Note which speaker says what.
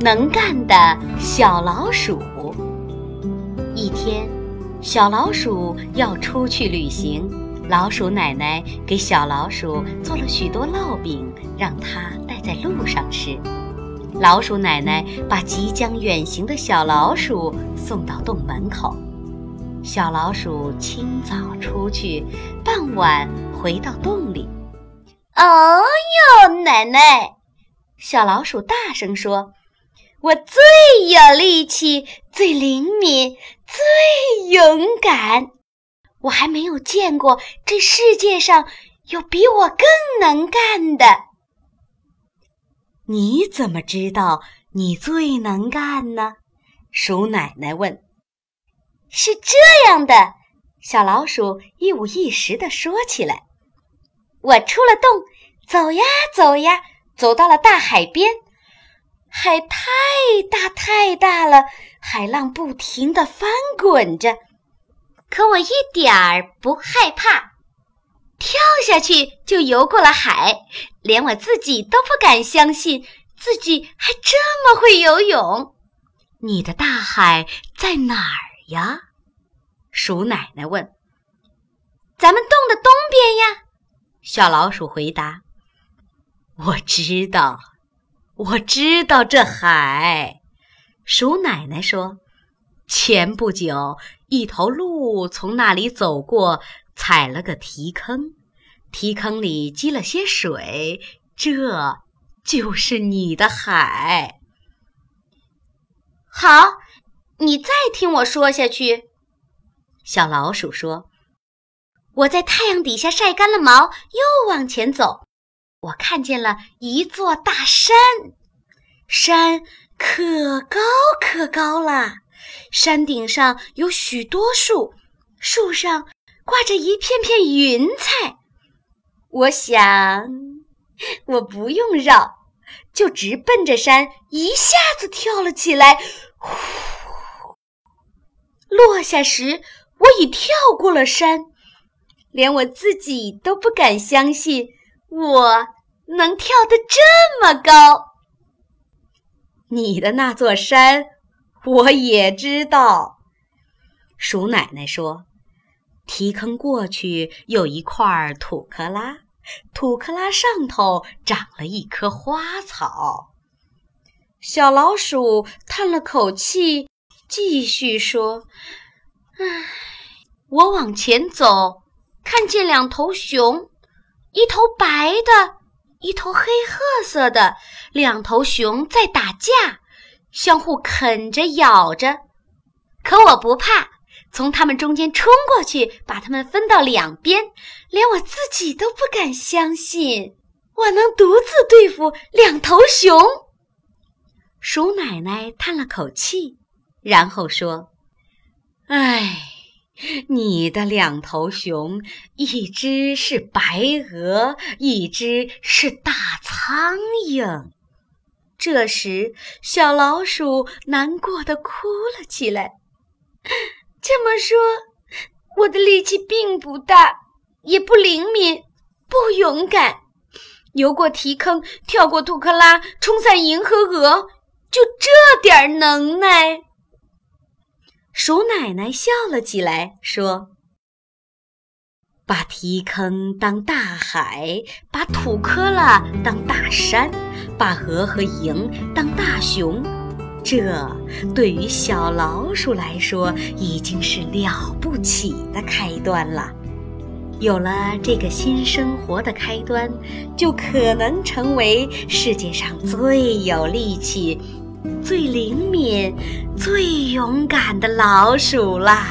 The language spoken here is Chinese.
Speaker 1: 能干的小老鼠。一天，小老鼠要出去旅行，老鼠奶奶给小老鼠做了许多烙饼，让它带在路上吃。老鼠奶奶把即将远行的小老鼠送到洞门口。小老鼠清早出去，傍晚回到洞里。
Speaker 2: 哦哟，奶奶！
Speaker 1: 小老鼠大声说：“
Speaker 2: 我最有力气，最灵敏，最勇敢。我还没有见过这世界上有比我更能干的。”
Speaker 1: 你怎么知道你最能干呢？鼠奶奶问。
Speaker 2: “是这样的。”小老鼠一五一十地说起来：“我出了洞，走呀走呀。”走到了大海边，海太大太大了，海浪不停地翻滚着，可我一点儿不害怕，跳下去就游过了海，连我自己都不敢相信自己还这么会游泳。
Speaker 1: 你的大海在哪儿呀？鼠奶奶问。
Speaker 2: 咱们洞的东边呀，
Speaker 1: 小老鼠回答。我知道，我知道这海。鼠奶奶说：“前不久，一头鹿从那里走过，踩了个蹄坑，蹄坑里积了些水，这就是你的海。”
Speaker 2: 好，你再听我说下去。
Speaker 1: 小老鼠说：“
Speaker 2: 我在太阳底下晒干了毛，又往前走。”我看见了一座大山，山可高可高了，山顶上有许多树，树上挂着一片片云彩。我想，我不用绕，就直奔着山，一下子跳了起来。呼，落下时，我已跳过了山，连我自己都不敢相信。我能跳得这么高？
Speaker 1: 你的那座山我也知道。鼠奶奶说：“提坑过去有一块土克拉，土克拉上头长了一棵花草。”小老鼠叹了口气，继续说：“
Speaker 2: 唉，我往前走，看见两头熊。”一头白的，一头黑褐色的，两头熊在打架，相互啃着咬着。可我不怕，从它们中间冲过去，把它们分到两边，连我自己都不敢相信，我能独自对付两头熊。
Speaker 1: 鼠奶奶叹了口气，然后说：“唉。”你的两头熊，一只是白鹅，一只是大苍蝇。这时，小老鼠难过的哭了起来。
Speaker 2: 这么说，我的力气并不大，也不灵敏，不勇敢。游过提坑，跳过土克拉，冲散银河鹅，就这点能耐。
Speaker 1: 鼠奶奶笑了起来，说：“把提坑当大海，把土坷垃当大山，把鹅和蝇当大熊，这对于小老鼠来说已经是了不起的开端了。有了这个新生活的开端，就可能成为世界上最有力气。”最灵敏、最勇敢的老鼠啦！